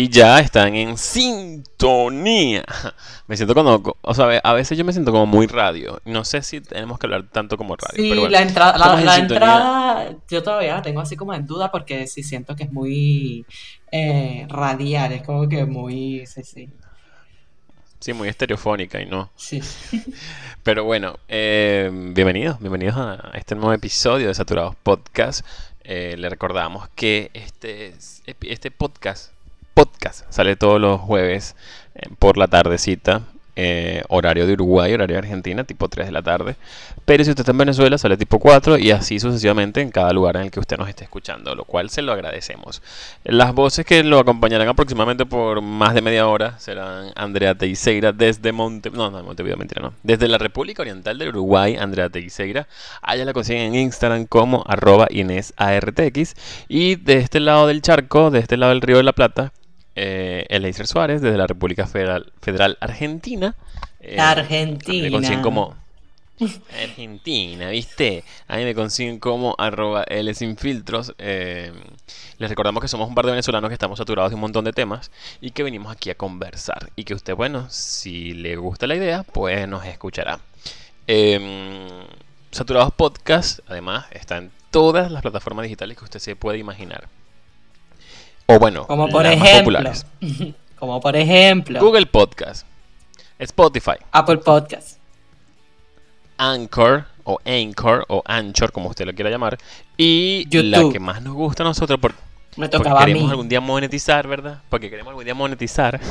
y ya están en sintonía. Me siento como, o sea, a veces yo me siento como muy radio. No sé si tenemos que hablar tanto como radio. Sí, la, entrada, la, entrada yo todavía la tengo así como en duda porque sí siento que es muy eh, radial, es como que muy, sí, sí. Sí, muy estereofónica y no. Sí. Pero bueno, eh, bienvenidos, bienvenidos a este nuevo episodio de Saturados Podcast. Eh, le recordamos que este, este podcast, podcast sale todos los jueves eh, por la tardecita eh, horario de Uruguay, horario de Argentina, tipo 3 de la tarde. Pero si usted está en Venezuela, sale tipo 4 y así sucesivamente en cada lugar en el que usted nos esté escuchando, lo cual se lo agradecemos. Las voces que lo acompañarán aproximadamente por más de media hora serán Andrea Teixeira desde Monte... No, no, Montevideo, mentira, no. Desde la República Oriental de Uruguay, Andrea Teixeira. Allá la consiguen en Instagram como arroba InésARTX. Y de este lado del charco, de este lado del Río de la Plata, eh, Eleiser Suárez, desde la República Federal, Federal Argentina. Eh, Argentina. Me consiguen como. Argentina, ¿viste? A mí me consiguen como arroba L sin filtros. Eh, les recordamos que somos un par de venezolanos que estamos saturados de un montón de temas y que venimos aquí a conversar. Y que usted, bueno, si le gusta la idea, pues nos escuchará. Em, saturados Podcast, además, está en todas las plataformas digitales que usted se puede imaginar. O bueno, como por ejemplo, como por ejemplo, Google Podcast, Spotify, Apple Podcast, Anchor o Anchor o Anchor, como usted lo quiera llamar, y la que más nos gusta a nosotros porque, Me tocaba queremos algún día monetizar, ¿verdad? Porque queremos algún día monetizar.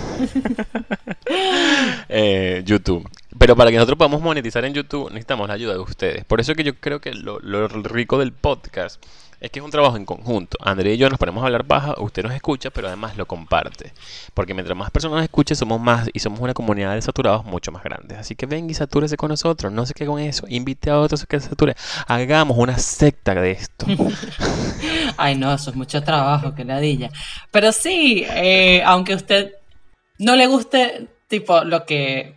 Eh, YouTube. Pero para que nosotros podamos monetizar en YouTube necesitamos la ayuda de ustedes. Por eso que yo creo que lo, lo rico del podcast es que es un trabajo en conjunto. André y yo nos ponemos a hablar baja, usted nos escucha, pero además lo comparte. Porque mientras más personas escuchen, somos más y somos una comunidad de saturados mucho más grandes. Así que ven y satúrese con nosotros, no se quede con eso, invite a otros a que se sature. Hagamos una secta de esto. Ay, no, eso es mucho trabajo, que ladilla. Pero sí, eh, aunque usted no le guste, tipo, lo que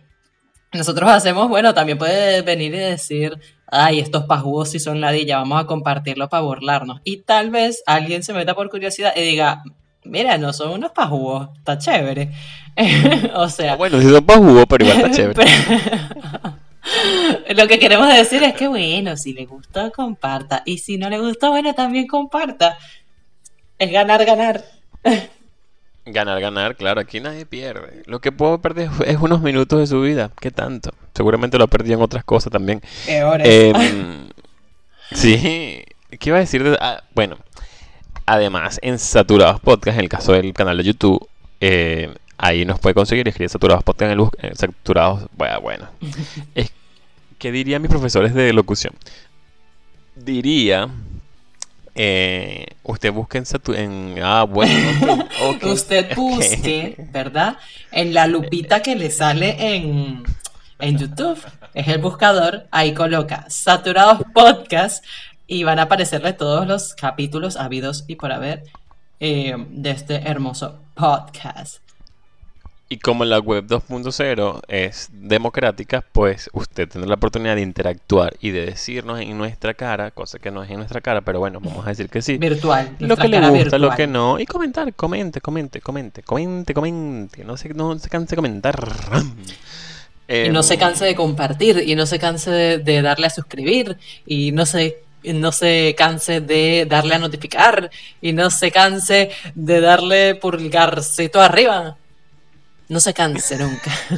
nosotros hacemos, bueno, también puede venir y decir, ay, estos pajugos sí son ladilla, vamos a compartirlo para burlarnos. Y tal vez alguien se meta por curiosidad y diga, mira, no son unos pajugos, está chévere. o sea... Ah, bueno, sí son pajugos, pero igual está chévere. Lo que queremos decir es que, bueno, si le gustó, comparta. Y si no le gustó, bueno, también comparta. Es ganar, ganar. Ganar, ganar, claro, aquí nadie pierde. Lo que puedo perder es unos minutos de su vida. ¿Qué tanto? Seguramente lo perdí en otras cosas también. Eh, sí, ¿qué iba a decir? Ah, bueno, además, en Saturados Podcast, en el caso del canal de YouTube, eh, ahí nos puede conseguir escribir Saturados Podcast en el eh, Saturados. Bueno, bueno. ¿Qué dirían mis profesores de locución? Diría eh, usted busque en, ah bueno usted busque verdad en la lupita que le sale en en YouTube es el buscador ahí coloca saturados podcast y van a aparecerle todos los capítulos habidos y por haber eh, de este hermoso podcast y como la web 2.0 es democrática, pues usted tendrá la oportunidad de interactuar y de decirnos en nuestra cara, cosa que no es en nuestra cara, pero bueno, vamos a decir que sí. Virtual. Lo que le gusta, lo que no. Y comentar, comente, comente, comente, comente, comente. No se, no se canse de comentar. y no se canse de compartir, y no se canse de, darle a suscribir, y no se no se canse de darle a notificar y no se canse de darle pulgarcito arriba. No se canse nunca.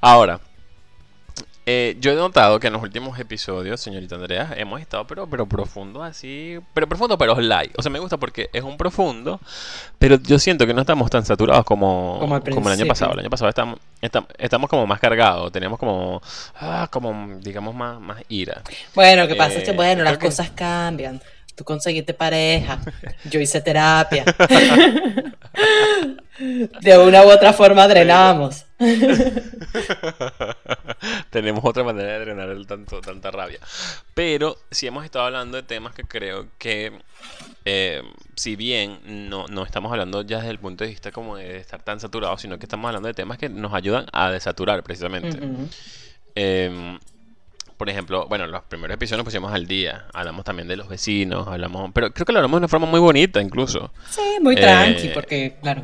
Ahora, eh, yo he notado que en los últimos episodios, señorita Andrea, hemos estado pero, pero profundo así, pero profundo pero light. O sea, me gusta porque es un profundo, pero yo siento que no estamos tan saturados como, como, el año pasado. El año pasado estamos, estamos, como más cargados, teníamos como, ah, como digamos, más, más ira. Bueno, lo que pasa es que, eh, bueno, las cosas cambian. Tú conseguiste pareja, yo hice terapia. De una u otra forma drenamos. Tenemos otra manera de drenar el tanto, tanta rabia. Pero sí hemos estado hablando de temas que creo que, eh, si bien no, no estamos hablando ya desde el punto de vista como de estar tan saturados, sino que estamos hablando de temas que nos ayudan a desaturar precisamente. Por ejemplo, bueno, los primeros episodios nos pusimos al día. Hablamos también de los vecinos, hablamos, pero creo que lo hablamos de una forma muy bonita incluso. Sí, muy tranqui, eh, porque, claro,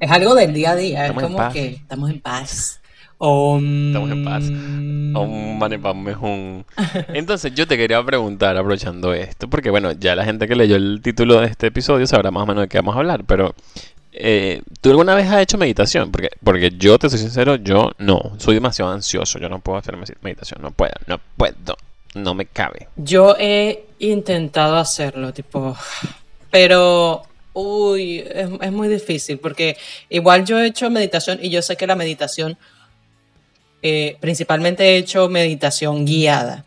es algo del día a día, es como que estamos en paz. Estamos en paz. Entonces yo te quería preguntar, aprovechando esto, porque bueno, ya la gente que leyó el título de este episodio sabrá más o menos de qué vamos a hablar, pero eh, ¿tú alguna vez has hecho meditación? Porque, porque yo te soy sincero, yo no, soy demasiado ansioso, yo no puedo hacer meditación, no puedo, no puedo, no me cabe. Yo he intentado hacerlo, tipo, pero Uy, es, muy difícil porque igual yo he hecho meditación y yo sé que la meditación eh, principalmente he hecho meditación guiada.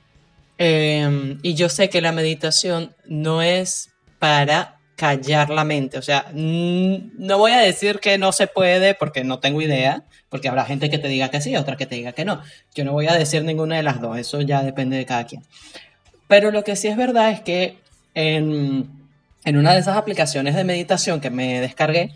Em, y yo sé que la meditación no es para callar la mente. O sea, no voy a decir que no se puede porque no tengo idea, porque habrá gente que te diga que sí, otra que te diga que no. Yo no voy a decir ninguna de las dos, eso ya depende de cada quien. Pero lo que sí es verdad es que en, en una de esas aplicaciones de meditación que me descargué,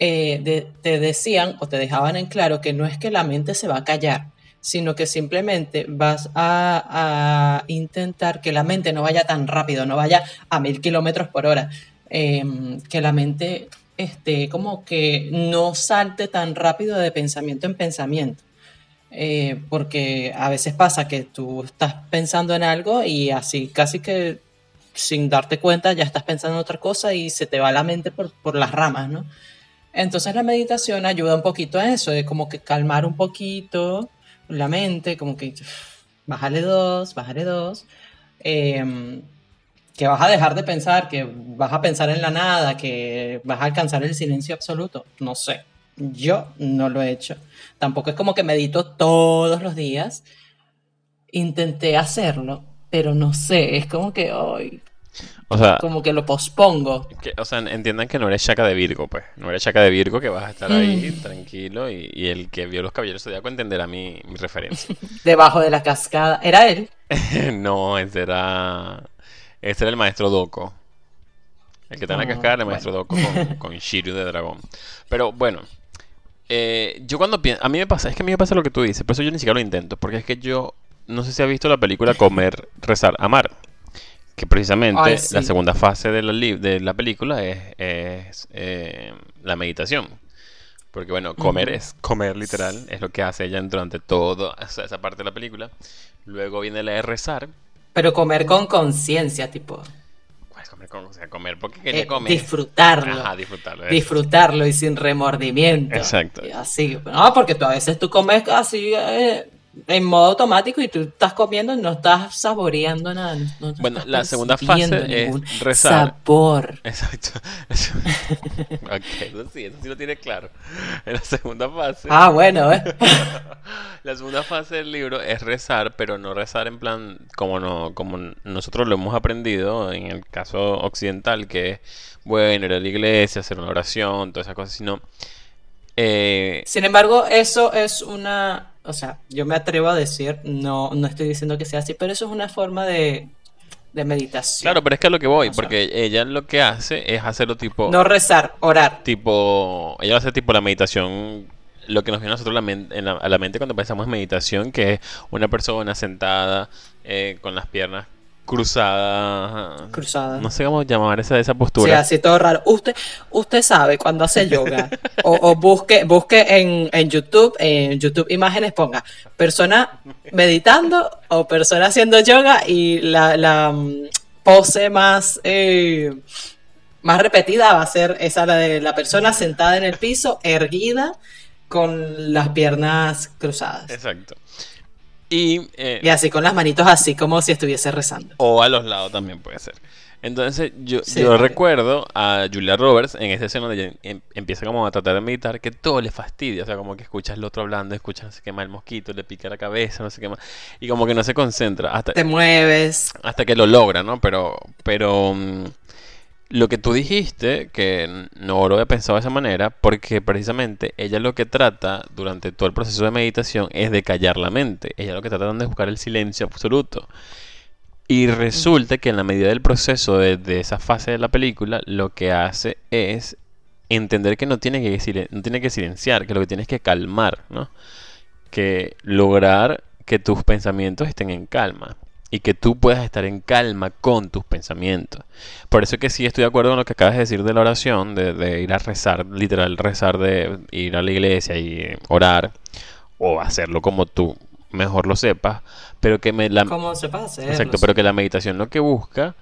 eh, te decían o te dejaban en claro que no es que la mente se va a callar, sino que simplemente vas a, intentar que la mente no vaya tan rápido, no vaya a mil kilómetros por hora, em, que la mente esté como que no salte tan rápido de pensamiento en pensamiento. Eh, porque a veces pasa que tú estás pensando en algo y así casi que sin darte cuenta ya estás pensando en otra cosa y se te va la mente por, por las ramas, ¿no? Entonces la meditación ayuda un poquito a eso, de como que calmar un poquito, la mente, como que bájale dos, bájale dos, em, que vas a dejar de pensar, que vas a pensar en la nada, que vas a alcanzar el silencio absoluto, no sé. Yo no lo he hecho. Tampoco es como que medito todos los días. Intenté hacerlo, pero no sé, es como que hoy o sea, como que lo pospongo. o sea, entiendan que no eres chaca de Virgo, pues. No eres chaca de Virgo que vas a estar ahí mm. tranquilo y, el que vio los caballeros zodiaco entenderá mi, mi referencia. Debajo de la cascada. ¿Era él? no, ese era. Ese era el maestro Doko. El que está en la cascada era el maestro Doko con, con Shiryu de dragón. Pero bueno. Eh, yo cuando pienso. A mí me pasa, es que a mí me pasa lo que tú dices, por eso yo ni siquiera lo intento. Porque es que yo. No sé si has visto la película Comer, Rezar, Amar que precisamente la segunda fase de la, de la película es, eh, la meditación. Porque bueno, comer es comer literal, es lo que hace ella durante toda esa parte de la película. Luego viene la de rezar. Pero comer con conciencia, tipo. Pues comer con, o sea, comer porque quería eh, comer. Disfrutarlo. Ajá, disfrutarlo. Disfrutarlo y sin remordimiento. Exacto. así. No, porque tú a veces tú comes así eh, en modo automático y tú estás comiendo y no estás saboreando nada. bueno, la segunda fase es rezar. Sabor. Exacto. ok, eso sí, eso sí lo tiene claro. En la segunda fase. Ah, bueno, ¿eh? la segunda fase del libro es rezar, pero no rezar en plan como, no, como nosotros lo hemos aprendido en el caso occidental, que es, bueno, ir a la iglesia, hacer una oración, todas esas cosas, sino. Eh, Sin embargo, eso es una o sea, yo me atrevo a decir, no, no estoy diciendo que sea así, pero eso es una forma de, meditación. Claro, pero es que a lo que voy, porque ella lo que hace es hacerlo tipo... No rezar, orar. Tipo, ella hace tipo la meditación, lo que nos viene a nosotros a la mente cuando pensamos en meditación, que es una persona sentada eh, con las piernas cruzada. Cruzada. No sé cómo llamar esa, esa postura. Sí, así todo raro. Usted, usted sabe cuando hace yoga. o, busque, busque en, en, YouTube, en YouTube imágenes, ponga persona meditando o persona haciendo yoga y la, la mm, pose más, eh, más repetida va a ser esa la de la persona sentada en el piso, erguida, con las piernas cruzadas. Exacto. Eh, y, así con las manitos así como si estuviese rezando. O a los lados también puede ser. Entonces yo, yo recuerdo a Julia Roberts en esa escena donde em, empieza como a tratar de meditar que todo le fastidia, o sea, como que escuchas el otro hablando, escuchas se quema el mosquito, le pica la cabeza, no sé qué más, y como que no se concentra hasta te mueves hasta que lo logra, ¿no? Pero pero mm, lo que tú dijiste, que no lo había pensado de esa manera, porque precisamente ella lo que trata durante todo el proceso de meditación es de callar la mente. Ella lo que trata de buscar el silencio absoluto. Y resulta que en la medida del proceso de, esa fase de la película, lo que hace es entender que no tiene que, no tiene que silenciar, que lo que tiene es que calmar, ¿no? Que lograr que tus pensamientos estén en calma y que tú puedas estar en calma con tus pensamientos. Por eso que sí estoy de acuerdo con lo que acabas de decir de la oración, de, ir a rezar, literal rezar, de ir a la iglesia y orar, o hacerlo como tú mejor lo sepas, pero que me la... Como sepas hacerlo. Exacto, pero que la meditación lo que busca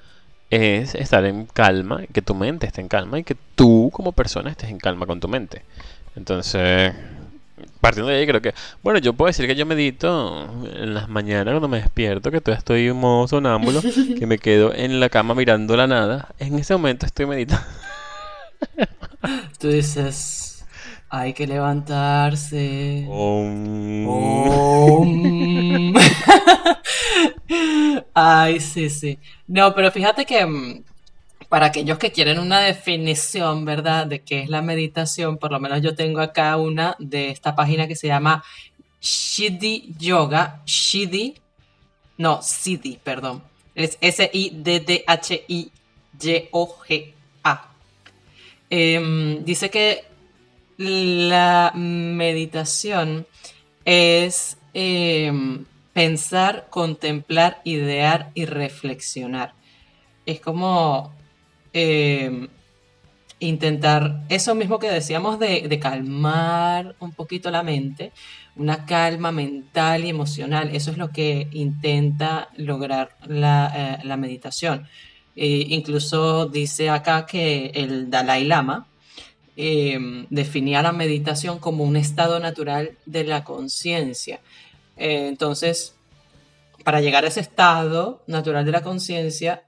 es estar en calma, que tu mente esté en calma y que tú como persona estés en calma con tu mente. Entonces, partiendo de ahí creo que, bueno, yo puedo decir que yo medito en las mañanas cuando me despierto, que todavía estoy en modo sonámbulo, que me quedo en la cama mirando la nada. En ese momento estoy meditando. Tú dices, hay que levantarse. Ay, sí, sí. No, pero fíjate que mm, para aquellos que quieren una definición, ¿verdad?, de qué es la meditación, por lo menos yo tengo acá una de esta página que se llama Shidi Yoga, Shidi, no, Siddhi, perdón, es S-I-D-D-H-I-Y-O-G-A. Em, dice que la meditación es em, pensar, contemplar, idear y reflexionar. Es como Em, intentar eso mismo que decíamos de, calmar un poquito la mente, una calma mental y emocional. Eso es lo que intenta lograr la, eh, meditación. Eh, incluso dice acá que el Dalai Lama em, definía la meditación como un estado natural de la conciencia. Eh, entonces, para llegar a ese estado natural de la conciencia,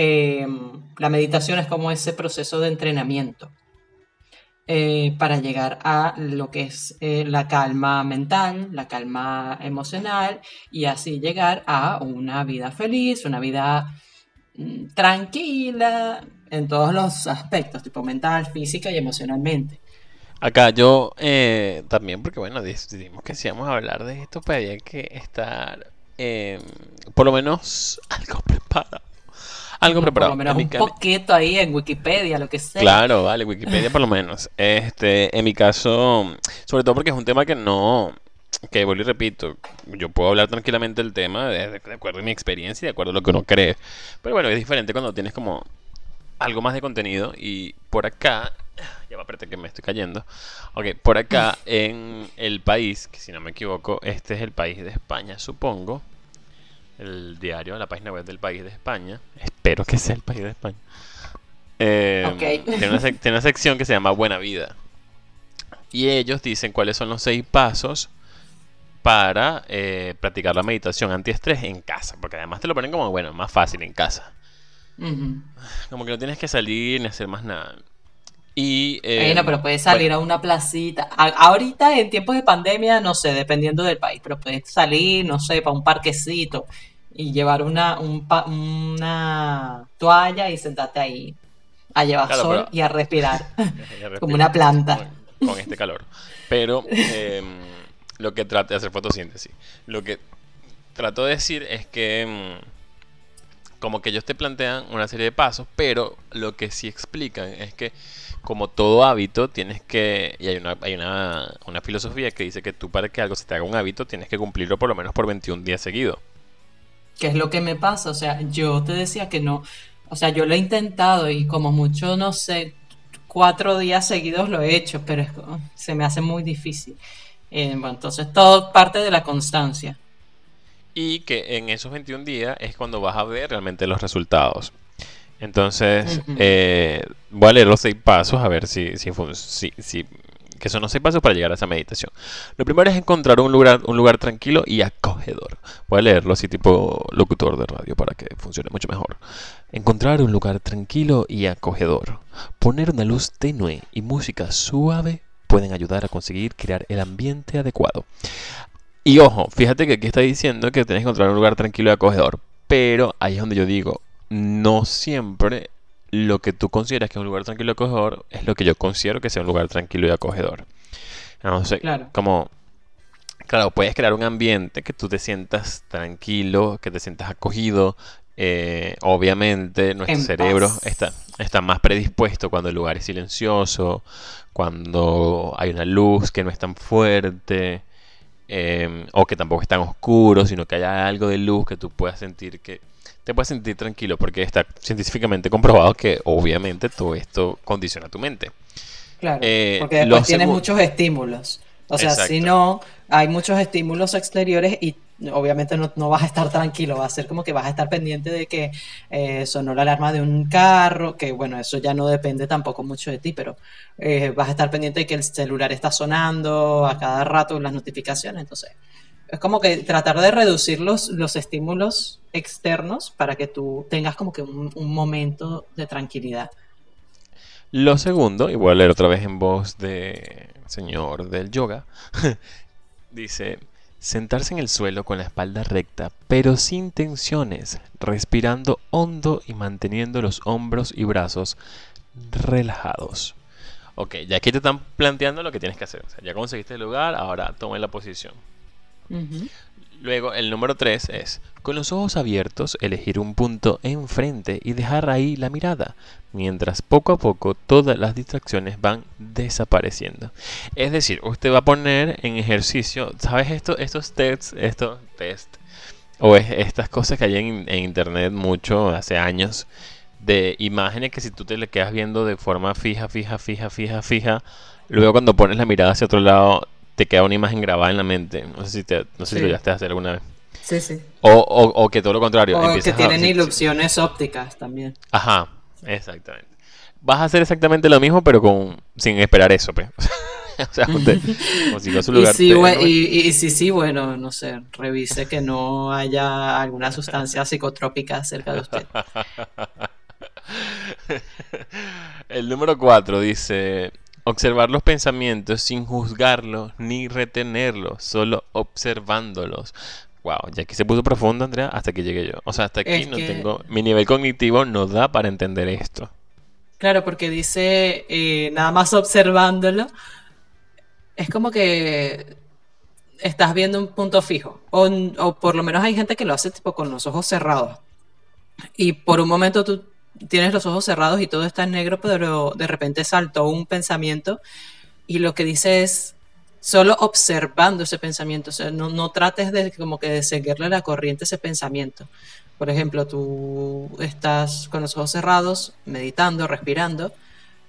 Em, la meditación es como ese proceso de entrenamiento eh, para llegar a lo que es eh, la calma mental, la calma emocional y así llegar a una vida feliz, una vida mm, tranquila en todos los aspectos, tipo mental, física y emocionalmente. Acá yo eh, también, porque bueno, decidimos que si vamos a hablar de esto, pues había que estar em, por lo menos algo preparado algo preparado. Por lo menos un poquito ahí en Wikipedia, lo que sea. Claro, vale, Wikipedia por lo menos. Este, en mi caso, sobre todo porque es un tema que no, que vuelvo y repito, yo puedo hablar tranquilamente del tema de, acuerdo a mi experiencia y de acuerdo a lo que uno cree. Pero bueno, es diferente cuando tienes como algo más de contenido y por acá, ya va, espérate que me estoy cayendo. Ok, por acá en el país, que si no me equivoco, este es el país de España, supongo el diario, la página web del país de España. Espero que sea el país de España. Em, tiene, una sección que se llama Buena Vida. Y ellos dicen cuáles son los seis pasos para eh, practicar la meditación antiestrés en casa. Porque además te lo ponen como, bueno, más fácil en casa. Como que no tienes que salir ni hacer más nada. Y, bueno, pero puedes salir a una placita. ahorita, en tiempos de pandemia, no sé, dependiendo del país, pero puedes salir, no sé, para un parquecito y llevar una, una toalla y sentarte ahí a llevar sol y a respirar, como una planta. Con, este calor. Pero em, lo que trato de hacer fotosíntesis. Lo que trato de decir es que em, como que ellos te plantean una serie de pasos, pero lo que sí explican es que como todo hábito, tienes que, y hay una, hay una, una filosofía que dice que tú para que algo se te haga un hábito, tienes que cumplirlo por lo menos por 21 días seguidos. ¿Qué es lo que me pasa? O sea, yo te decía que no, o sea, yo lo he intentado y como mucho, no sé, cuatro días seguidos lo he hecho, pero se me hace muy difícil. Eh, bueno, entonces todo parte de la constancia. Y que en esos 21 días es cuando vas a ver realmente los resultados. Entonces, eh, voy a leer los seis pasos a ver si, si, si, que son los seis pasos para llegar a esa meditación. Lo primero es encontrar un lugar, un lugar tranquilo y acogedor. Voy a leerlo así tipo locutor de radio para que funcione mucho mejor. Encontrar un lugar tranquilo y acogedor. Poner una luz tenue y música suave pueden ayudar a conseguir crear el ambiente adecuado. Y ojo, fíjate que aquí está diciendo que tienes que encontrar un lugar tranquilo y acogedor. Pero ahí es donde yo digo, no siempre lo que tú consideras que es un lugar tranquilo y acogedor es lo que yo considero que sea un lugar tranquilo y acogedor. No sé, claro. como, claro, puedes crear un ambiente que tú te sientas tranquilo, que te sientas acogido. Eh, obviamente nuestro cerebro está, está más predispuesto cuando el lugar es silencioso, cuando hay una luz que no es tan fuerte. em, o que tampoco es tan oscuro, sino que haya algo de luz que tú puedas sentir que te puedes sentir tranquilo porque está científicamente comprobado que obviamente todo esto condiciona tu mente. Claro, eh, porque después tienes muchos estímulos. O sea, si no, hay muchos estímulos exteriores y obviamente no, vas a estar tranquilo, va a ser como que vas a estar pendiente de que eh, sonó la alarma de un carro, que bueno, eso ya no depende tampoco mucho de ti, pero eh, vas a estar pendiente de que el celular está sonando a cada rato las notificaciones, entonces es como que tratar de reducir los, los estímulos externos para que tú tengas como que un, momento de tranquilidad. Lo segundo, y voy a leer otra vez en voz de señor del yoga, dice, sentarse en el suelo con la espalda recta, pero sin tensiones, respirando hondo y manteniendo los hombros y brazos relajados. Ok, ya aquí te están planteando lo que tienes que hacer. ya conseguiste el lugar, ahora toma la posición. Luego, el número 3 es, con los ojos abiertos, elegir un punto enfrente y dejar ahí la mirada, mientras poco a poco todas las distracciones van desapareciendo. Es decir, usted va a poner en ejercicio, ¿sabes esto, estos tests, estos test, o estas cosas que hay en, en internet mucho hace años, de imágenes que si tú te le quedas viendo de forma fija, fija, fija, fija, fija, luego cuando pones la mirada hacia otro lado te queda una imagen grabada en la mente. No sé si, te, no sé si lo llegaste a hacer alguna vez. Sí, sí. O, o, que todo lo contrario. O que tienen ilusiones ópticas también. Ajá, exactamente. Vas a hacer exactamente lo mismo, pero con sin esperar eso, pues. o sea, usted consiguió su lugar. Y sí, sí, bueno, no sé, revise que no haya alguna sustancia psicotrópica cerca de usted. El número 4 dice, Observar los pensamientos sin juzgarlos ni retenerlos, solo observándolos. Wow, ya aquí se puso profundo, Andrea, hasta que llegué yo. O sea, hasta aquí no tengo. Mi nivel cognitivo no da para entender esto. Claro, porque dice eh, nada más observándolo. Es como que estás viendo un punto fijo. O, o por lo menos hay gente que lo hace tipo con los ojos cerrados. Y por un momento tú tienes los ojos cerrados y todo está en negro, pero de repente saltó un pensamiento y lo que dice es solo observando ese pensamiento, o sea, no, trates de como que de seguirle la corriente a ese pensamiento. Por ejemplo, tú estás con los ojos cerrados, meditando, respirando,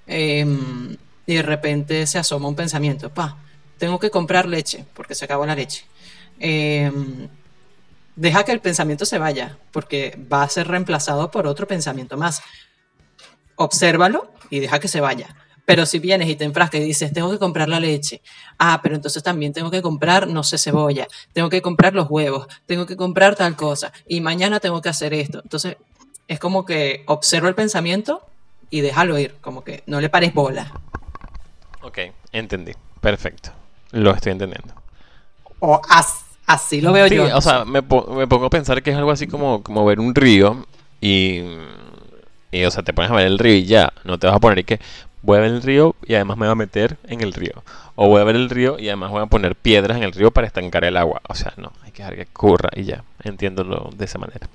em, y de repente se asoma un pensamiento, pa, tengo que comprar leche porque se acabó la leche. Em, deja que el pensamiento se vaya, porque va a ser reemplazado por otro pensamiento más. Obsérvalo y deja que se vaya. Pero si vienes y te enfrascas y dices, tengo que comprar la leche, ah, pero entonces también tengo que comprar, no sé, cebolla, tengo que comprar los huevos, tengo que comprar tal cosa, y mañana tengo que hacer esto. Entonces, es como que observa el pensamiento y déjalo ir, como que no le pares bola. Ok, entendí. Perfecto. Lo estoy entendiendo. O haz Así lo veo yo. O sea, me, pongo a pensar que es algo así como, como ver un río y, y, o sea, te pones a ver el río y ya, no te vas a poner y que voy a ver el río y además me voy a meter en el río. O voy a ver el río y además voy a poner piedras en el río para estancar el agua. O sea, no, hay que dejar que corra y ya, entiéndolo de esa manera.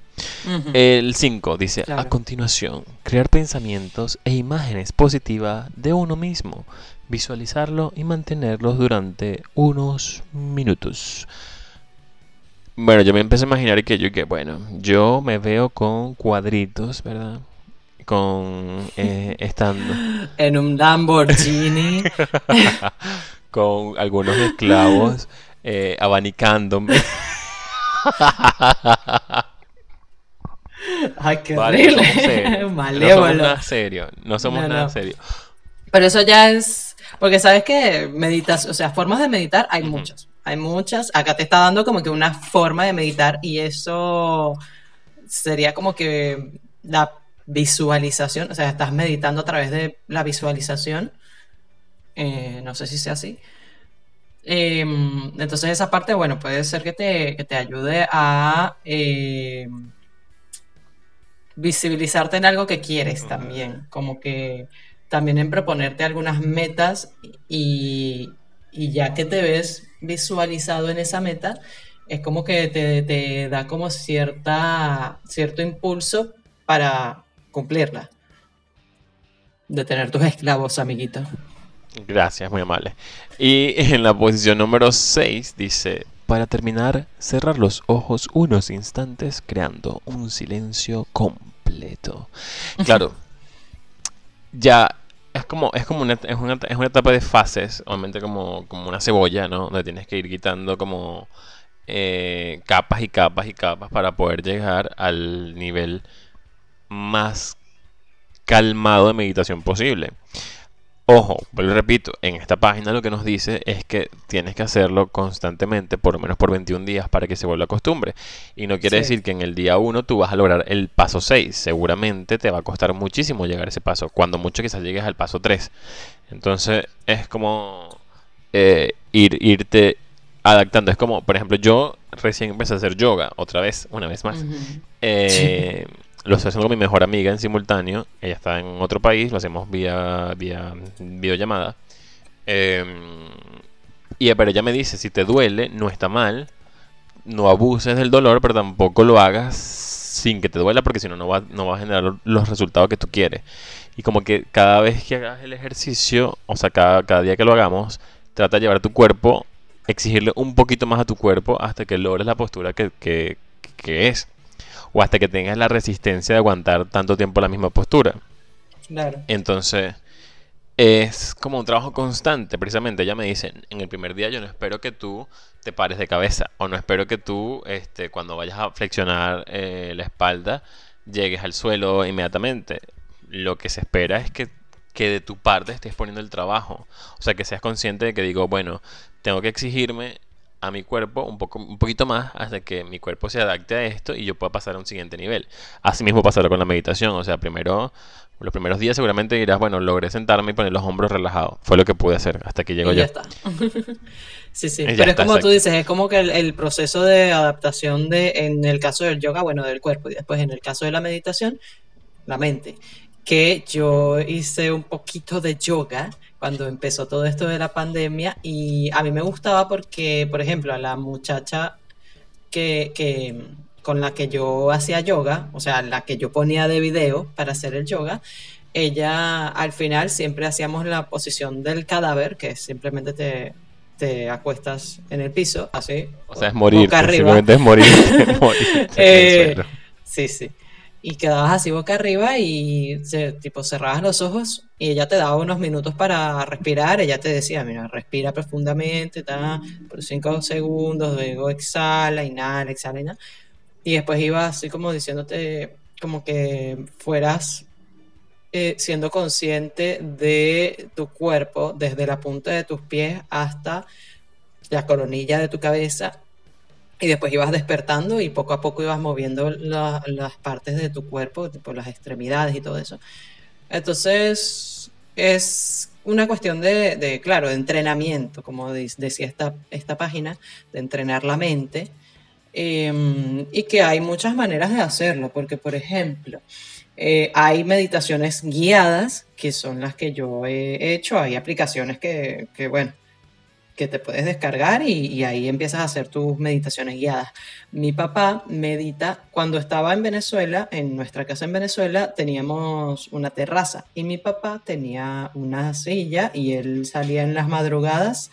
El 5 dice, a continuación, crear pensamientos e imágenes positivas de uno mismo, visualizarlo y mantenerlos durante unos minutos. Bueno, yo me empecé a imaginar que yo que, bueno, yo me veo con cuadritos, ¿verdad? Con eh, estando en un Lamborghini con algunos esclavos eh, abanicándome. Ay, qué horrible. No somos nada serio. No somos nada serio. Pero eso ya es. Porque sabes que meditas, o sea, formas de meditar hay muchas hay muchas. Acá te está dando como que una forma de meditar y eso sería como que la visualización, o sea, estás meditando a través de la visualización. Eh, no sé si sea así. Em, entonces esa parte, bueno, puede ser que te, ayude a em, visibilizarte en algo que quieres también, como que también en proponerte algunas metas y, y ya que te ves visualizado en esa meta, es como que te, da como cierta, cierto impulso para cumplirla. De tener tus esclavos, amiguito. Gracias, muy amable. Y en la posición número 6 dice, para terminar, cerrar los ojos unos instantes creando un silencio completo. Claro, ya es como, es como una, es una, es una etapa de fases, obviamente como, como una cebolla, ¿no? Donde tienes que ir quitando como eh, capas y capas y capas para poder llegar al nivel más calmado de meditación posible. Ojo, vuelvo repito, en esta página lo que nos dice es que tienes que hacerlo constantemente, por lo menos por 21 días, para que se vuelva costumbre. Y no quiere decir que en el día 1 tú vas a lograr el paso 6. Seguramente te va a costar muchísimo llegar a ese paso, cuando mucho quizás llegues al paso 3. Entonces es como eh, ir, irte adaptando. Es como, por ejemplo, yo recién empecé a hacer yoga, otra vez, una vez más. eh, lo estoy haciendo con mi mejor amiga en simultáneo. Ella está en otro país, lo hacemos vía, vía videollamada. Eh, y pero ella me dice, si te duele, no está mal. No abuses del dolor, pero tampoco lo hagas sin que te duela, porque si no, no va, no va a generar los resultados que tú quieres. Y como que cada vez que hagas el ejercicio, o sea, cada, cada día que lo hagamos, trata de llevar a tu cuerpo, exigirle un poquito más a tu cuerpo hasta que logres la postura que, que, que es o hasta que tengas la resistencia de aguantar tanto tiempo la misma postura. Claro. Entonces, es como un trabajo constante. Precisamente ella me dice, en el primer día yo no espero que tú te pares de cabeza o no espero que tú, este, cuando vayas a flexionar eh, la espalda, llegues al suelo inmediatamente. Lo que se espera es que, que de tu parte estés poniendo el trabajo. O sea, que seas consciente de que digo, bueno, tengo que exigirme a mi cuerpo un, poco, un poquito más hasta que mi cuerpo se adapte a esto y yo pueda pasar a un siguiente nivel. Así mismo pasará con la meditación. O sea, primero, los primeros días seguramente dirás, bueno, logré sentarme y poner los hombros relajados. Fue lo que pude hacer hasta que llego yo. Ya está. sí, sí. Pero es como tú dices, es como que el, proceso de adaptación de, en el caso del yoga, bueno, del cuerpo, y después en el caso de la meditación, la mente. Que yo hice un poquito de yoga cuando empezó todo esto de la pandemia y a mí me gustaba porque, por ejemplo, a la muchacha que, con la que yo hacía yoga, o sea, la que yo ponía de video para hacer el yoga, ella al final siempre hacíamos la posición del cadáver, que simplemente te, te acuestas en el piso, así. O sea, es morir, simplemente es morir. Eh, sí, sí y quedabas así boca arriba y tipo cerrabas los ojos y ella te daba unos minutos para respirar, ella te decía, mira, respira profundamente, por cinco segundos, luego exhala, inhala, exhala, inhala, y después iba así como diciéndote como que fueras eh, siendo consciente de tu cuerpo desde la punta de tus pies hasta la coronilla de tu cabeza y después ibas despertando y poco a poco ibas moviendo las partes de tu cuerpo, tipo las extremidades y todo eso. Entonces, es una cuestión de, claro, de entrenamiento, como decía esta, esta página, de entrenar la mente. Em, y que hay muchas maneras de hacerlo, porque, por ejemplo, eh, hay meditaciones guiadas, que son las que yo he hecho, hay aplicaciones que bueno, que te puedes descargar y, ahí empiezas a hacer tus meditaciones guiadas. Mi papá medita, cuando estaba en Venezuela, en nuestra casa en Venezuela, teníamos una terraza y mi papá tenía una silla y él salía en las madrugadas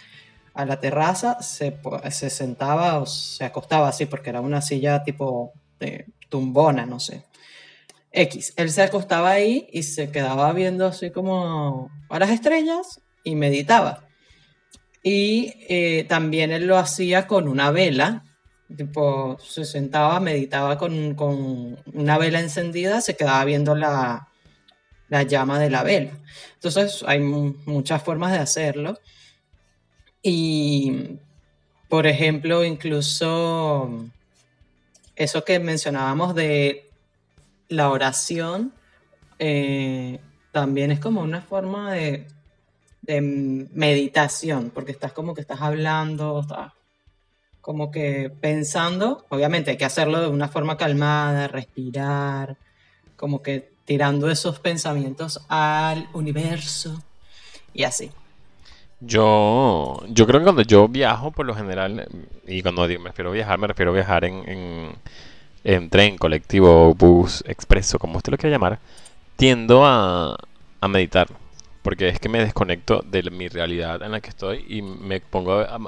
a la terraza, se, se sentaba o se acostaba así porque era una silla tipo de tumbona, no sé. X, él se acostaba ahí y se quedaba viendo así como a las estrellas y meditaba. Y eh, también él lo hacía con una vela, tipo, se sentaba, meditaba con, una vela encendida, se quedaba viendo la, llama de la vela. Entonces hay muchas formas de hacerlo. Y, por ejemplo, incluso eso que mencionábamos de la oración, eh, también es como una forma de de meditación, porque estás como que estás hablando, estás como que pensando, obviamente hay que hacerlo de una forma calmada, respirar, como que tirando esos pensamientos al universo y así. Yo, yo creo que cuando yo viajo, por lo general, y cuando me refiero a viajar, me refiero a viajar en, en, tren, colectivo, bus, expreso, como usted lo quiera llamar, tiendo a, a meditar porque es que me desconecto de mi realidad en la que estoy y me pongo a,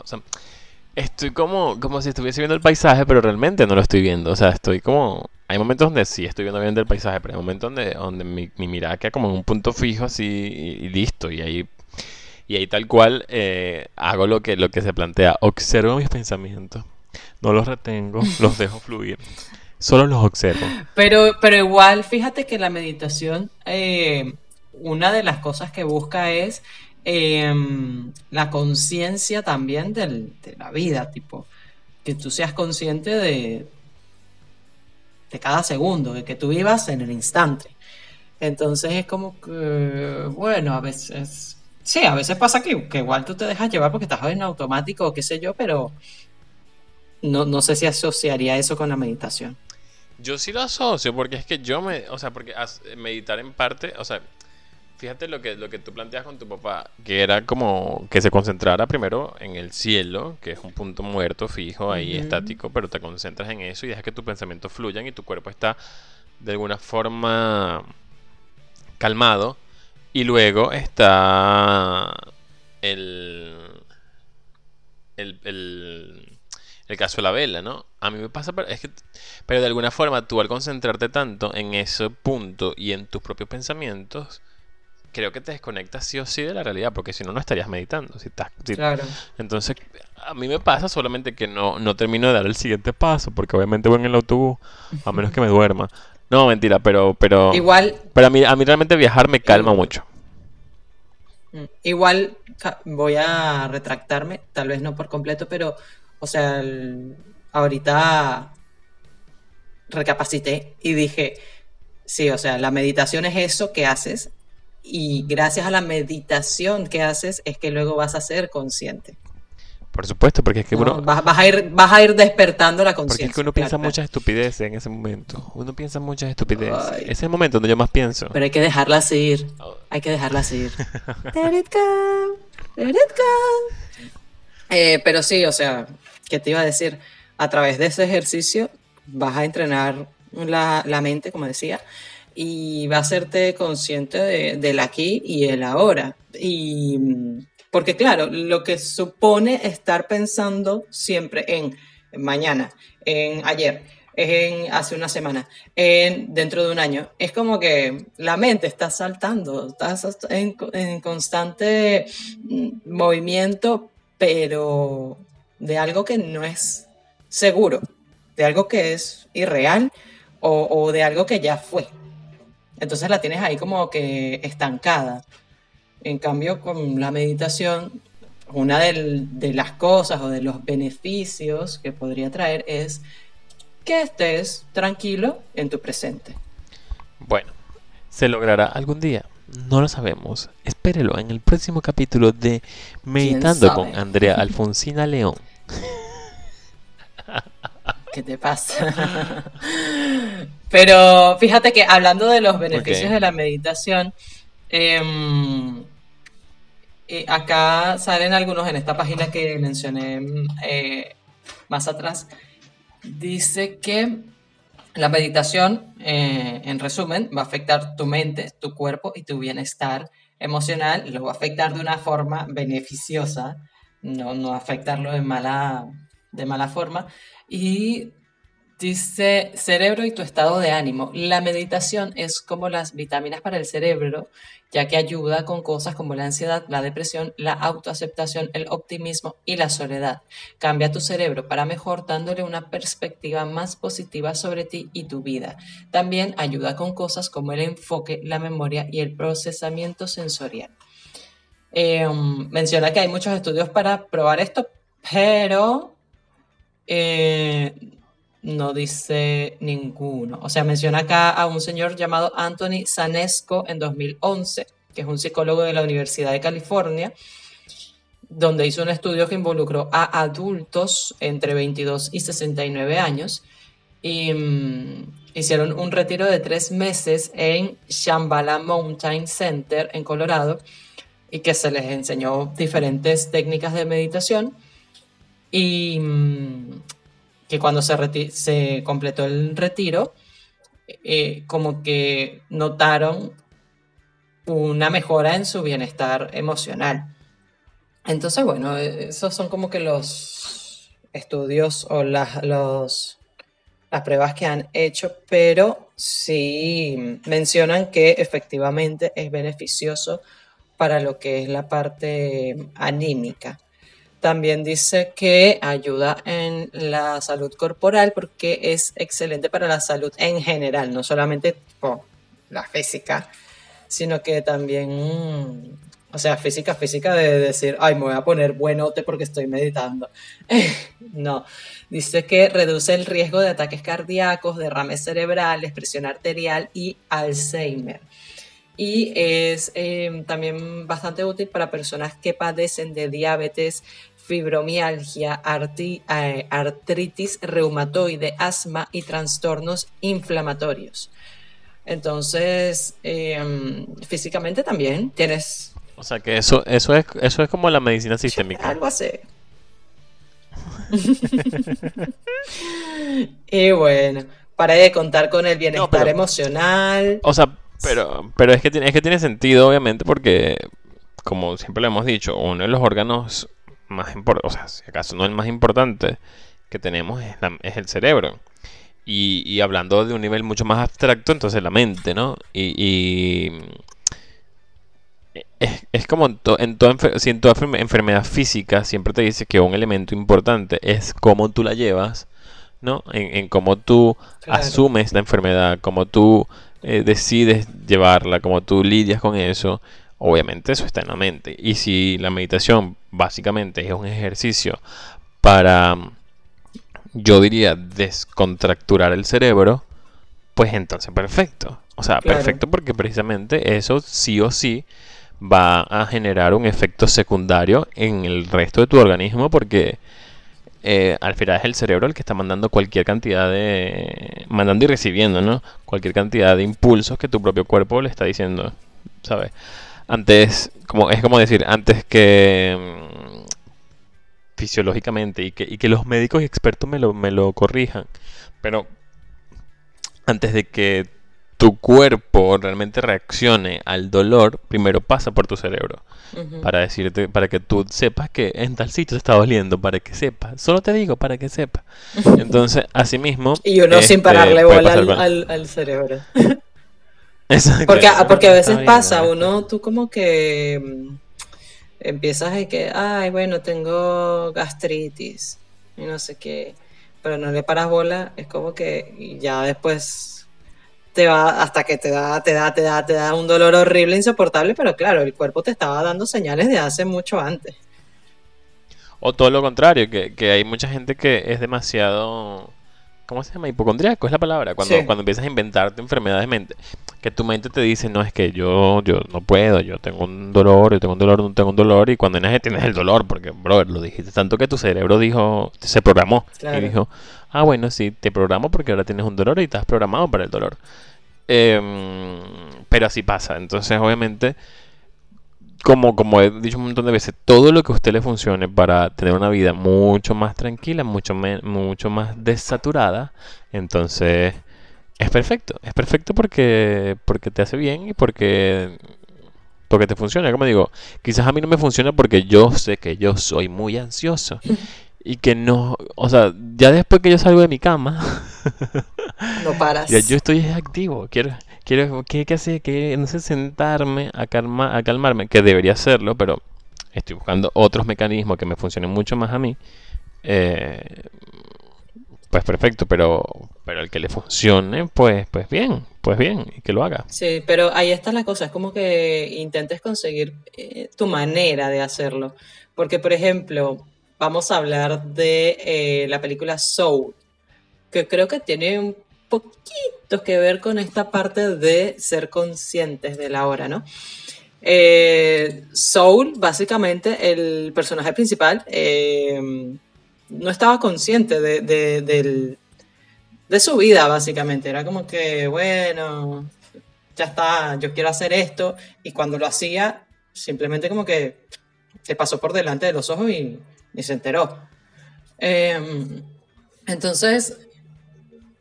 Estoy como, como si estuviese viendo el paisaje, pero realmente no lo estoy viendo. O sea, estoy como... Hay momentos donde sí estoy viendo bien el paisaje, pero hay momentos donde, donde mi, mirada queda como en un punto fijo así y, listo. Y ahí, y ahí tal cual eh, hago lo que, lo que se plantea. Observo mis pensamientos. No los retengo, los dejo fluir. Solo los observo. Pero, pero igual, fíjate que la meditación, eh, una de las cosas que busca es Em, la conciencia también de la vida, tipo, que tú seas consciente de, de cada segundo, de que tú vivas en el instante. Entonces es como que, bueno, a veces, sí, a veces pasa que, igual tú te dejas llevar porque estás en automático o qué sé yo, pero no, no sé si asociaría eso con la meditación. Yo sí lo asocio, porque es que yo me, o sea, porque meditar en parte, o sea, fíjate lo que, lo que tú planteas con tu papá, que era como que se concentrara primero en el cielo, que es un punto muerto, fijo, ahí estático, pero te concentras en eso y dejas que tus pensamientos fluyan y tu cuerpo está de alguna forma calmado. Y luego está el, el, el, el caso de la vela, ¿no? A mí me pasa, pero, es que, pero de alguna forma tú al concentrarte tanto en ese punto y en tus propios pensamientos, creo que te desconectas sí o sí de la realidad, porque si no, no estarías meditando. Si estás, Claro. Entonces, a mí me pasa solamente que no, no termino de dar el siguiente paso, porque obviamente voy en el autobús, a menos que me duerma. No, mentira, pero... pero Igual... Pero a mí, a mí realmente viajar me calma mucho. Mm, igual voy a retractarme, tal vez no por completo, pero, o sea, ahorita recapacité y dije, sí, o sea, la meditación es eso que haces y gracias a la meditación que haces es que luego vas a ser consciente. Por supuesto, porque es que uno... Vas, a ir, vas a ir despertando la conciencia. Porque es que uno piensa muchas estupideces en ese momento. Uno piensa muchas estupideces. Ese es el momento donde yo más pienso. Pero hay que dejarlas ir. Oh. Hay que dejarlas ir. let it go. Let it go. Eh, pero sí, o sea, ¿qué te iba a decir? A través de ese ejercicio vas a entrenar la, la mente, como decía, y va a hacerte consciente de, del aquí y el ahora. Y porque claro, lo que supone estar pensando siempre en mañana, en ayer, en hace una semana, en dentro de un año, es como que la mente está saltando, estás en, constante movimiento, pero de algo que no es seguro, de algo que es irreal o de algo que ya fue. Entonces la tienes ahí como que estancada. En cambio, con la meditación, una de las cosas o de los beneficios que podría traer es que estés tranquilo en tu presente. Bueno, ¿se logrará algún día? No lo sabemos. Espérelo en el próximo capítulo de Meditando con Andrea Alfonsina León. ¿Qué te pasa? Pero fíjate que hablando de los beneficios de la meditación, em, eh, acá salen algunos en esta página que mencioné eh, más atrás. Dice que la meditación, eh, en resumen, va a afectar tu mente, tu cuerpo y tu bienestar emocional. Lo va a afectar de una forma beneficiosa, no, no afectarlo de mala, de mala forma. Y dice cerebro y tu estado de ánimo. La meditación es como las vitaminas para el cerebro, ya que ayuda con cosas como la ansiedad, la depresión, la autoaceptación, el optimismo y la soledad. Cambia tu cerebro para mejor dándole una perspectiva más positiva sobre ti y tu vida. También ayuda con cosas como el enfoque, la memoria y el procesamiento sensorial. Em, menciona que hay muchos estudios para probar esto, pero eh, no dice ninguno. O sea, menciona acá a un señor llamado Anthony Sanesco en 2011, que es un psicólogo de la Universidad de California, donde hizo un estudio que involucró a adultos entre 22 y 69 años y mm, hicieron un retiro de tres meses en Shambhala Mountain Center en Colorado y que se les enseñó diferentes técnicas de meditación y mm, que cuando se, completó el retiro, eh, como que notaron una mejora en su bienestar emocional. Entonces, bueno, eh, esos son como que los, estudios o las, las pruebas que han hecho, pero sí mencionan que efectivamente es beneficioso para lo que es la parte anímica. También dice que ayuda en la salud corporal porque es excelente para la salud en general, no solamente la física, sino que también, o sea, física, física de decir, ay, me voy a poner buenote porque estoy meditando. no, dice que reduce el riesgo de ataques cardíacos, derrames cerebrales, presión arterial y Alzheimer. Y es em, también bastante útil para personas que padecen de diabetes, fibromialgia, eh, artritis reumatoide, asma y trastornos inflamatorios. Entonces, em, físicamente también tienes... O sea que eso, eso, es, eso es como la medicina sistémica. Algo así. y bueno, para de contar con el bienestar emocional. O sea, pero, pero es, que tiene, es que tiene sentido, obviamente, porque, como siempre le hemos dicho, uno de los órganos más importantes, o sea, si acaso no el más importante que tenemos es, es el cerebro. Y, hablando de un nivel mucho más abstracto, entonces la mente, ¿no? Y, es, como en, en, toda, si en toda enfermedad física siempre te dice que un elemento importante es cómo tú la llevas, ¿no? En, cómo tú asumes la enfermedad, cómo tú eh, decides llevarla, cómo tú lidias con eso. Obviamente eso está en la mente. Y si la meditación básicamente es un ejercicio para yo diría, descontracturar el cerebro, pues entonces perfecto. O sea, perfecto porque precisamente eso sí o sí va a generar un efecto secundario en el resto de tu organismo porque eh, al final es el cerebro el que está mandando cualquier cantidad de... mandando y recibiendo, ¿no? Cualquier cantidad de impulsos que tu propio cuerpo le está diciendo, ¿sabes? Antes, como, es como decir, antes que fisiológicamente y que, y que los médicos y expertos me lo, me lo corrijan. Pero antes de que tu cuerpo realmente reaccione al dolor, primero pasa por tu cerebro. Para decirte, para que tú sepas que en tal sitio te está doliendo, para que sepas. Solo te digo, para que sepas. Entonces, así mismo. Y uno sin este, pararle bola al, al, cerebro. Porque, porque a veces pasa, uno, tú como que mm, empiezas a que, ay, bueno, tengo gastritis y no sé qué, pero no le paras bola, es como que ya después te va hasta que te da, te da, te da, te da un dolor horrible, insoportable, pero claro, el cuerpo te estaba dando señales de hace mucho antes. O todo lo contrario, que, que hay mucha gente que es demasiado ¿Cómo se llama? Hipocondriaco es la palabra. Cuando, cuando empiezas a inventarte enfermedades de mente. Que tu mente te dice, no, es que yo, yo no puedo, yo tengo un dolor, yo tengo un dolor, no tengo un dolor. Y cuando en tienes el dolor, porque, brother, lo dijiste tanto que tu cerebro dijo, se programó. Y dijo, ah, bueno, sí, te programo porque ahora tienes un dolor y estás programado para el dolor. Em, pero así pasa. Entonces, obviamente como, como he dicho un montón de veces, todo lo que a usted le funcione para tener una vida mucho más tranquila, mucho, mucho más desaturada, entonces es perfecto. Es perfecto porque, porque te hace bien y porque, porque te funciona. Como digo, quizás a mí no me funciona porque yo sé que yo soy muy ansioso. Y que no, o sea, ya después que yo salgo de mi cama, no paras. Ya yo estoy activo, quiero, quiero, ¿qué, qué hacer? Que no sé, sentarme a, calma, a calmarme, que debería hacerlo, pero estoy buscando otros mecanismos que me funcionen mucho más a mí. Eh, pues perfecto, pero, pero el que le funcione, pues, pues bien, pues bien, y que lo haga. Sí, pero ahí está la cosa, es como que intentes conseguir eh, tu manera de hacerlo. Porque, por ejemplo, vamos a hablar de eh, la película Soul, que creo que tiene un poquito que ver con esta parte de ser conscientes de la hora, ¿no? Eh, Soul, básicamente, el personaje principal, no estaba consciente de, su vida, básicamente. Era como que, bueno, ya está, yo quiero hacer esto. Y cuando lo hacía, simplemente como que se pasó por delante de los ojos y, se enteró. Eh, entonces,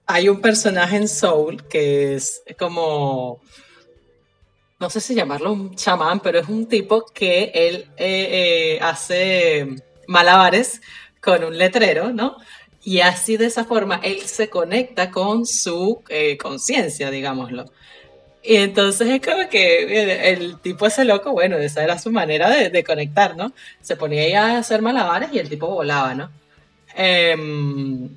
hay un personaje en Soul que es como, no sé si llamarlo un chamán, pero es un tipo que él eh, eh, hace malabares con un letrero, ¿no? Y así de esa forma él se conecta con su eh, conciencia, digámoslo. Y entonces es como que el, tipo ese loco, bueno, esa era su manera de, conectar, ¿no? Se ponía ahí a hacer malabares y el tipo volaba, ¿no? Em,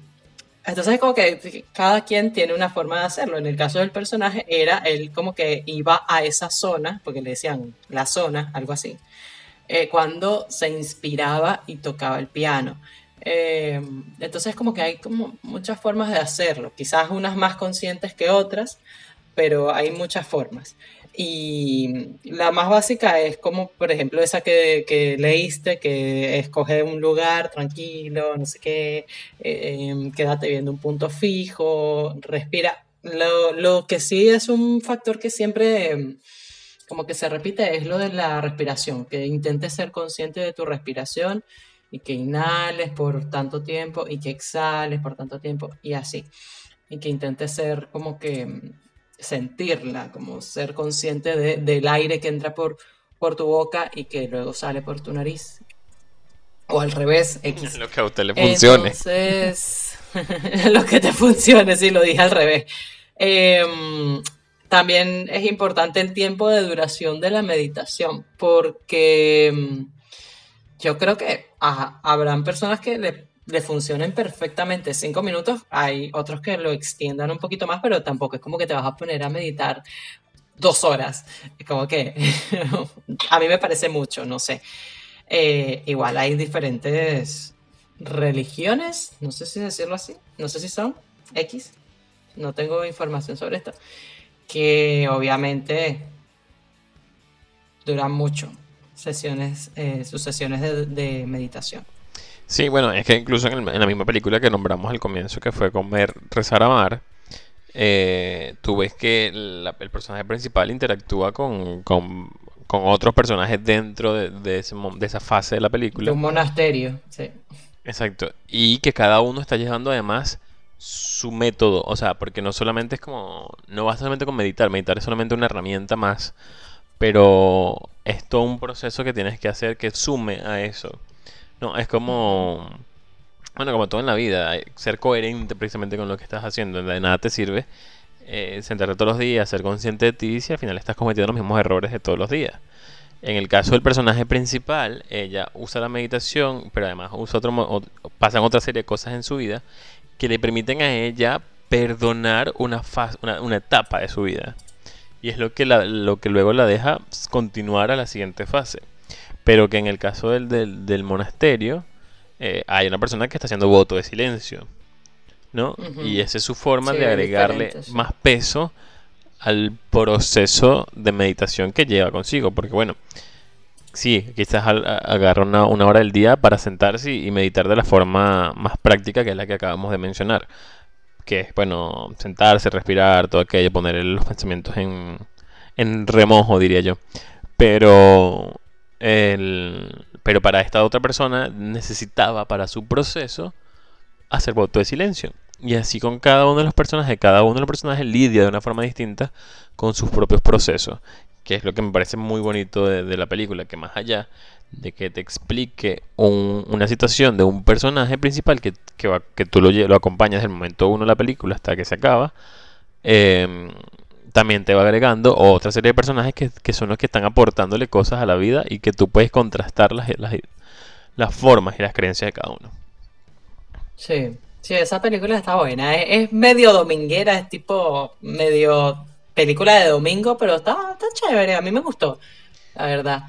entonces es como que cada quien tiene una forma de hacerlo. En el caso del personaje era él como que iba a esa zona, porque le decían la zona, algo así, eh, cuando se inspiraba y tocaba el piano. Em, entonces como que hay como muchas formas de hacerlo, quizás unas más conscientes que otras, pero hay muchas formas. Y la más básica es como, por ejemplo, esa que, leíste, que escoge un lugar tranquilo, no sé qué, em, quédate viendo un punto fijo, respira. Lo, lo, que sí es un factor que siempre em, como que se repite es lo de la respiración, que intentes ser consciente de tu respiración y que inhales por tanto tiempo y que exhales por tanto tiempo y así. Y que intentes ser como que em, sentirla, como ser consciente del aire que entra por, por tu boca y que luego sale por tu nariz. O al revés, X. Lo que a usted le funcione. Entonces, lo que te funcione, sí, lo dije al revés. Em, también es importante el tiempo de duración de la meditación, porque em, yo creo que habrán personas que le le funcionen perfectamente cinco minutos, hay otros que lo extiendan un poquito más, pero tampoco es como que te vas a poner a meditar dos horas. Es como que a mí me parece mucho, no sé. Eh, igual hay diferentes religiones, no sé si decirlo así, no sé si son X, no tengo información sobre esto, que obviamente duran mucho sesiones, eh, sus sesiones de meditación. Sí, bueno, es que incluso en, la misma película que nombramos al comienzo, que fue Comer, Rezar, Amar, eh, tú ves que el personaje principal interactúa con, otros personajes dentro de, de, esa fase de la película. De un monasterio, sí. Exacto. Y que cada uno está llevando además su método. O sea, porque no solamente es como. No va solamente con meditar. Meditar es solamente una herramienta más. Pero es todo un proceso que tienes que hacer que sume a eso. No, es como. Bueno, como todo en la vida, ser coherente precisamente con lo que estás haciendo. De nada te sirve eh, sentarte todos los días, ser consciente de ti si al final estás cometiendo los mismos errores de todos los días. En el caso del personaje principal, ella usa la meditación, pero además usa otro, pasan otra serie de cosas en su vida que le permiten a ella perdonar una, fase, una, etapa de su vida. Y es lo que, lo que luego la deja continuar a la siguiente fase. Pero que en el caso del, del, monasterio eh, hay una persona que está haciendo voto de silencio. ¿no? Y esa es su forma de agregarle más peso al proceso de meditación que lleva consigo. Porque bueno, sí, quizás agarra una, una, hora del día para sentarse y meditar de la forma más práctica que es la que acabamos de mencionar. Que es, bueno, sentarse, respirar, todo aquello, poner los pensamientos en, en remojo, diría yo. Pero pero para esta otra persona necesitaba para su proceso hacer voto de silencio. Y así con cada uno de los personajes, cada uno de los personajes lidia de una forma distinta con sus propios procesos. Que es lo que me parece muy bonito de, la película, que más allá de que te explique una situación de un personaje principal que, que, tú lo, acompañas del momento uno de la película hasta que se acaba, eh, también te va agregando otra serie de personajes que, son los que están aportándole cosas a la vida y que tú puedes contrastar las, las, formas y las creencias de cada uno. Sí, sí, esa película está buena. Es, medio dominguera, es tipo medio película de domingo, pero está, está chévere, a mí me gustó, la verdad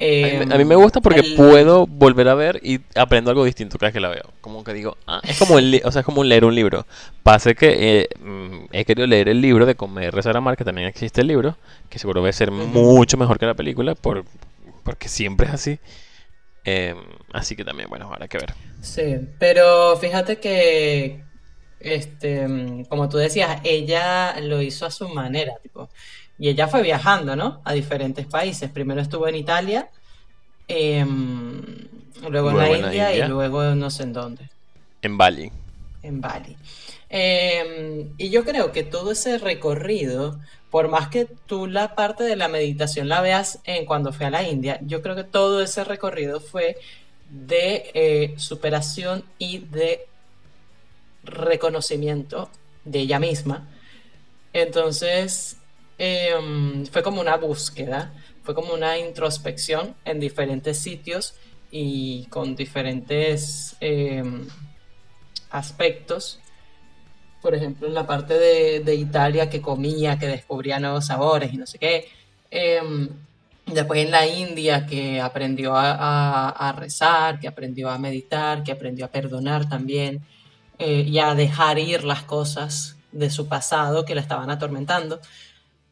a, mí, me gusta porque puedo volver a ver y aprendo algo distinto cada vez que la veo. Como que digo, ah, es como, el, o sea, es como leer un libro. Pase que eh, mm, he querido leer el libro de Comer, Rezar, Amar, que también existe el libro, que seguro va a ser mucho mejor que la película, por, porque siempre es así. Em, así que también, bueno, habrá que ver. Sí, pero fíjate que, este, mm, como tú decías, ella lo hizo a su manera, tipo y ella fue viajando, ¿no? A diferentes países. Primero estuvo en Italia, em, luego, en la India, y luego no sé en dónde. En Bali. En Bali. Em, y yo creo que todo ese recorrido, por más que tú la parte de la meditación la veas en cuando fui a la India, yo creo que todo ese recorrido fue de eh, superación y de reconocimiento de ella misma. Entonces, em, fue como una búsqueda, fue como una introspección en diferentes sitios y con diferentes em, aspectos. Por ejemplo, en la parte de, Italia que comía, que descubría nuevos sabores y no sé qué. Em, después en la India que aprendió a, rezar, que aprendió a meditar, que aprendió a perdonar también eh, y a dejar ir las cosas de su pasado que la estaban atormentando.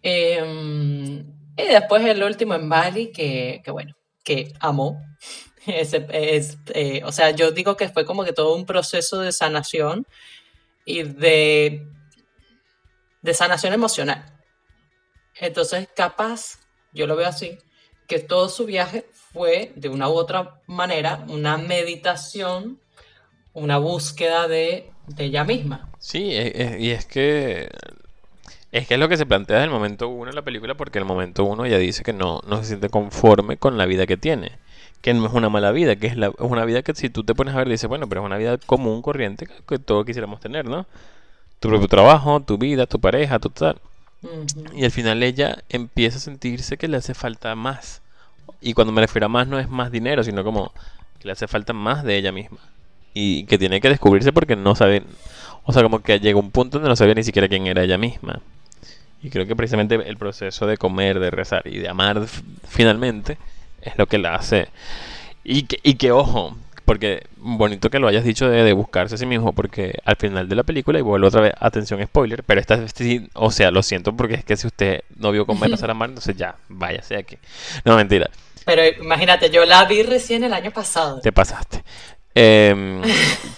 Em, y después el último en Bali que, que bueno, que amó es, eh, o sea, yo digo que fue como que todo un proceso de sanación y de, de sanación emocional. Entonces, capaz, yo lo veo así, que todo su viaje fue de una u otra manera una meditación, una búsqueda de, de ella misma. Sí, y es que es que es lo que se plantea desde el momento uno en la película, porque en el momento uno ya dice que no, no se siente conforme con la vida que tiene que no es una mala vida, que es, la, una vida que si tú te pones a ver, dices, bueno, pero es una vida común, corriente, que todos quisiéramos tener, ¿no? Tu propio trabajo, tu vida, tu pareja, tu tal. Y al final ella empieza a sentirse que le hace falta más. Y cuando me refiero a más no es más dinero, sino como que le hace falta más de ella misma. Y que tiene que descubrirse porque no sabe, o sea, como que llega un punto donde no sabía ni siquiera quién era ella misma. Y creo que precisamente el proceso de comer, de rezar y de amar finalmente es lo que la hace. Y que, y que ojo, porque bonito que lo hayas dicho de, buscarse a sí mismo, porque al final de la película, y vuelvo otra vez, atención spoiler, pero esta vez sí, o sea, lo siento porque es que si usted no vio con Sara Mar, entonces ya, váyase aquí. No, mentira. Pero imagínate, yo la vi recién el año pasado. Te pasaste. Em,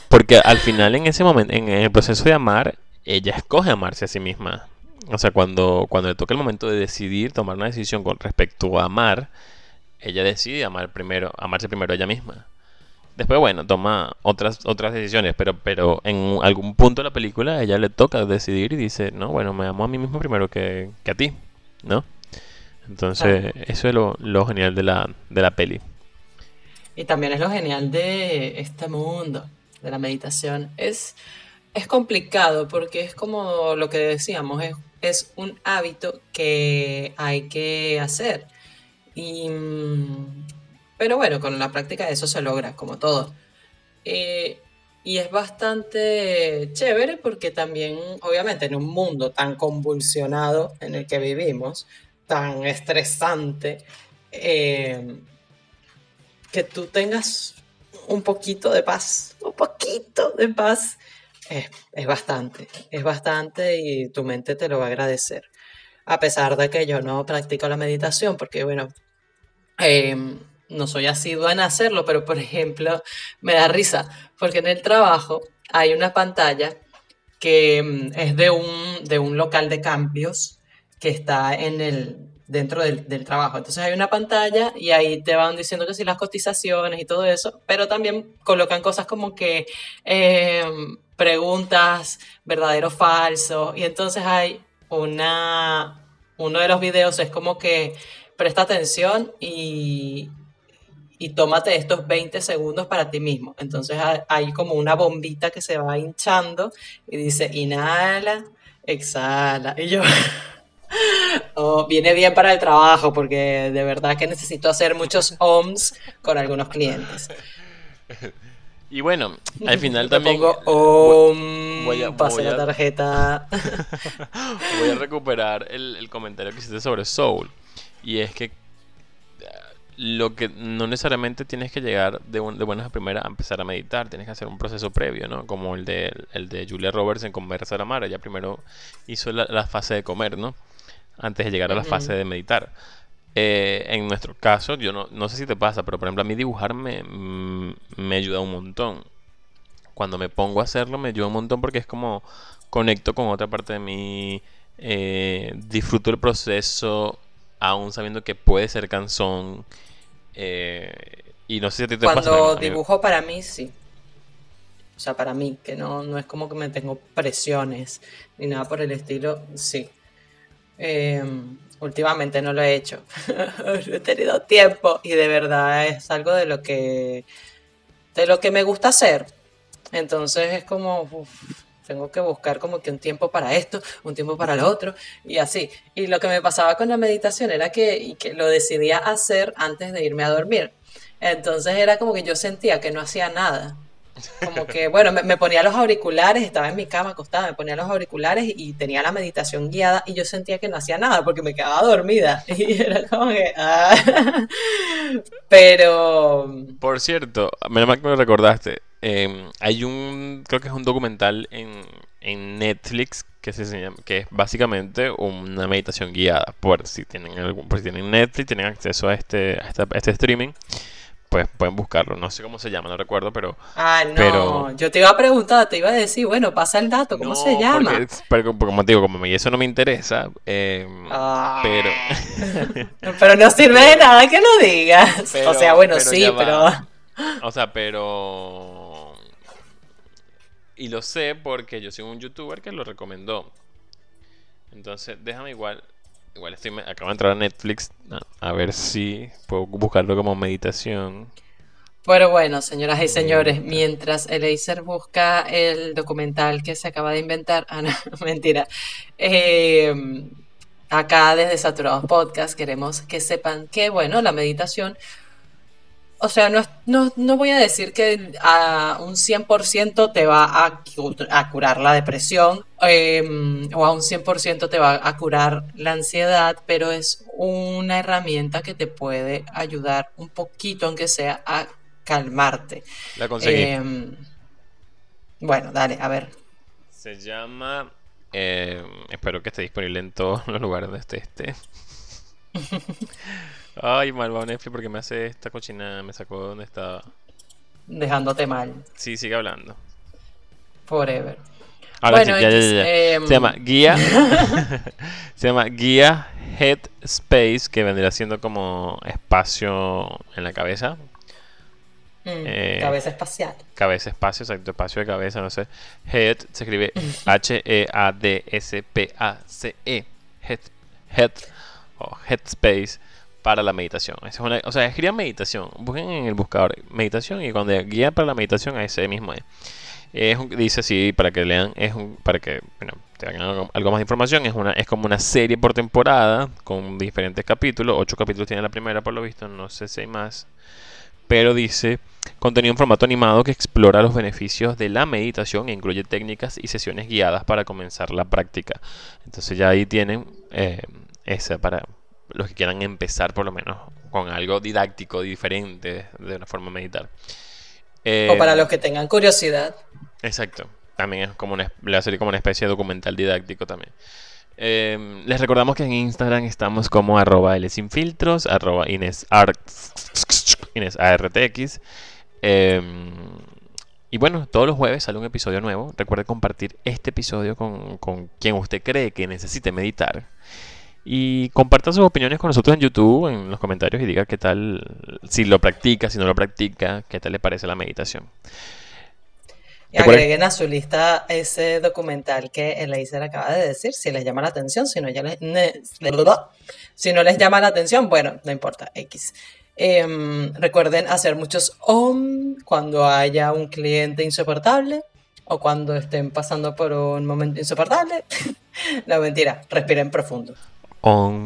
porque al final, en ese momento, en el proceso de amar, ella escoge amarse a sí misma. O sea, cuando, cuando le toca el momento de decidir, tomar una decisión con respecto a amar, ella decide amar primero, amarse primero ella misma. Después, bueno, toma otras, otras decisiones, pero, pero en algún punto de la película a ella le toca decidir y dice, no, bueno, me amo a mí mismo primero que, a ti, ¿no? Entonces, eso es lo, lo, genial de la, de la peli. Y también es lo genial de este mundo, de la meditación. Es, es complicado porque es como lo que decíamos, es, es un hábito que hay que hacer pero bueno, con la práctica eso se logra, como todo. Eh, y es bastante chévere porque también, obviamente, en un mundo tan convulsionado en el que vivimos, tan estresante, eh, que tú tengas un poquito de paz, un poquito de paz, es, es, bastante, es bastante y tu mente te lo va a agradecer. A pesar de que yo no practico la meditación, porque bueno, Em, no soy asidua en hacerlo, pero por ejemplo, me da risa, porque en el trabajo hay una pantalla que em, es de un, de un local de cambios que está en el, dentro del, trabajo. Entonces hay una pantalla y ahí te van diciendo que si las cotizaciones y todo eso, pero también colocan cosas como que em, preguntas verdadero falso. Y entonces hay una, uno de los videos es como que presta atención y, y tómate estos 20 segundos para ti mismo. Entonces hay como una bombita que se va hinchando y dice, inhala, exhala. Y yo, oh, viene bien para el trabajo porque de verdad que necesito hacer muchos OMS con algunos clientes. Y bueno, al final también. Pongo voy a, pase la tarjeta. voy a recuperar el, el comentario que hiciste sobre Soul. Y es que lo que no necesariamente tienes que llegar de, de buenas a primeras a empezar a meditar, tienes que hacer un proceso previo, ¿no? Como el de, el de Julia Roberts en Conversar a Mar, ella primero hizo la, fase de comer, ¿no? Antes de llegar a la fase de meditar. Eh, en nuestro caso, yo no, no sé si te pasa, pero por ejemplo a mí dibujar me, mm, me ayuda un montón. Cuando me pongo a hacerlo me ayuda un montón porque es como conecto con otra parte de mí, eh, disfruto el proceso, aún sabiendo que puede ser canzón. Eh, y no sé si te Cuando dibujo para mí, sí. O sea, para mí, que no, no es como que me tengo presiones ni nada por el estilo, sí. Em, últimamente no lo he hecho. no he tenido tiempo y de verdad es algo de lo que de lo que me gusta hacer. Entonces es como, tengo que buscar como que un tiempo para esto, un tiempo para lo otro y así. Y lo que me pasaba con la meditación era que, que lo decidía hacer antes de irme a dormir. Entonces era como que yo sentía que no hacía nada. Como que, bueno, me, ponía los auriculares, estaba en mi cama acostada, me ponía los auriculares y tenía la meditación guiada y yo sentía que no hacía nada porque me quedaba dormida. Y era como que. Ah. Pero. Por cierto, menos que me recordaste. Em, hay un. Creo que es un documental en, en Netflix que se llama, que es básicamente una meditación guiada. Por si tienen algún, si tienen Netflix, tienen acceso a este, a este streaming pues pueden buscarlo. No sé cómo se llama, no recuerdo, pero. Ah, no. Yo te iba a preguntar, te iba a decir, bueno, pasa el dato, ¿cómo se llama? pero como te digo, como eso no me interesa, em, ah. pero. pero no sirve de nada que lo digas. o sea, bueno, sí, pero. O sea, pero. Y lo sé porque yo soy un youtuber que lo recomendó. Entonces, déjame igual Igual estoy, acabo de entrar a Netflix a, ver si puedo buscarlo como meditación. Pero bueno, señoras y señores, mientras Eleiser busca el documental que se acaba de inventar, ah, no, mentira, eh, acá desde Saturados Podcast queremos que sepan que, bueno, la meditación o sea, no, no, voy a decir que a un 100% te va a, a, curar la depresión em, o a un 100% te va a curar la ansiedad, pero es una herramienta que te puede ayudar un poquito, aunque sea, a calmarte. La conseguí. Em, bueno, dale, a ver. Se llama... Em, espero que esté disponible en todos los lugares donde esté. Ay, malvado Netflix porque me hace esta cochina, me sacó de donde estaba. Dejándote mal. Sí, sigue hablando. Forever. Ahora sí, ya, ya, ya. Em, se llama Guía. se llama Guía Headspace, que vendría siendo como espacio en la cabeza. Mm, eh, cabeza espacial. Cabeza espacio, exacto, espacio de cabeza, no sé. Head se escribe H-E-A-D-S-P-A-C-E. -E, head, head o Headspace para la meditación. Es una, o sea, escriban meditación. Busquen en el buscador meditación y cuando guía para la meditación, ese mismo es. es dice así, para que lean, es un, para que bueno, tengan algo, algo, más de información. Es, una, es como una serie por temporada con diferentes capítulos. Ocho capítulos tiene la primera, por lo visto. No sé si hay más. Pero dice contenido en formato animado que explora los beneficios de la meditación e incluye técnicas y sesiones guiadas para comenzar la práctica. Entonces ya ahí tienen eh, esa para los que quieran empezar por lo menos con algo didáctico diferente de una forma de meditar. o para eh, los que tengan curiosidad. Exacto. También es como una, le va a como una especie de documental didáctico también. Eh, les recordamos que en Instagram estamos como arroba L sin filtros, arroba Inés, ARTX. Em, y bueno, todos los jueves sale un episodio nuevo. Recuerde compartir este episodio con, con quien usted cree que necesite meditar. Y comparta sus opiniones con nosotros en YouTube, en los comentarios y diga qué tal, si lo practica, si no lo practica, qué tal le parece la meditación. Y agreguen a su lista ese documental que Elaizer acaba de decir, si les llama la atención, si no, ya les, si no les llama la atención, bueno, no importa, X. Em, recuerden hacer muchos OM cuando haya un cliente insoportable o cuando estén pasando por un momento insoportable. no, mentira, respiren profundo. Om.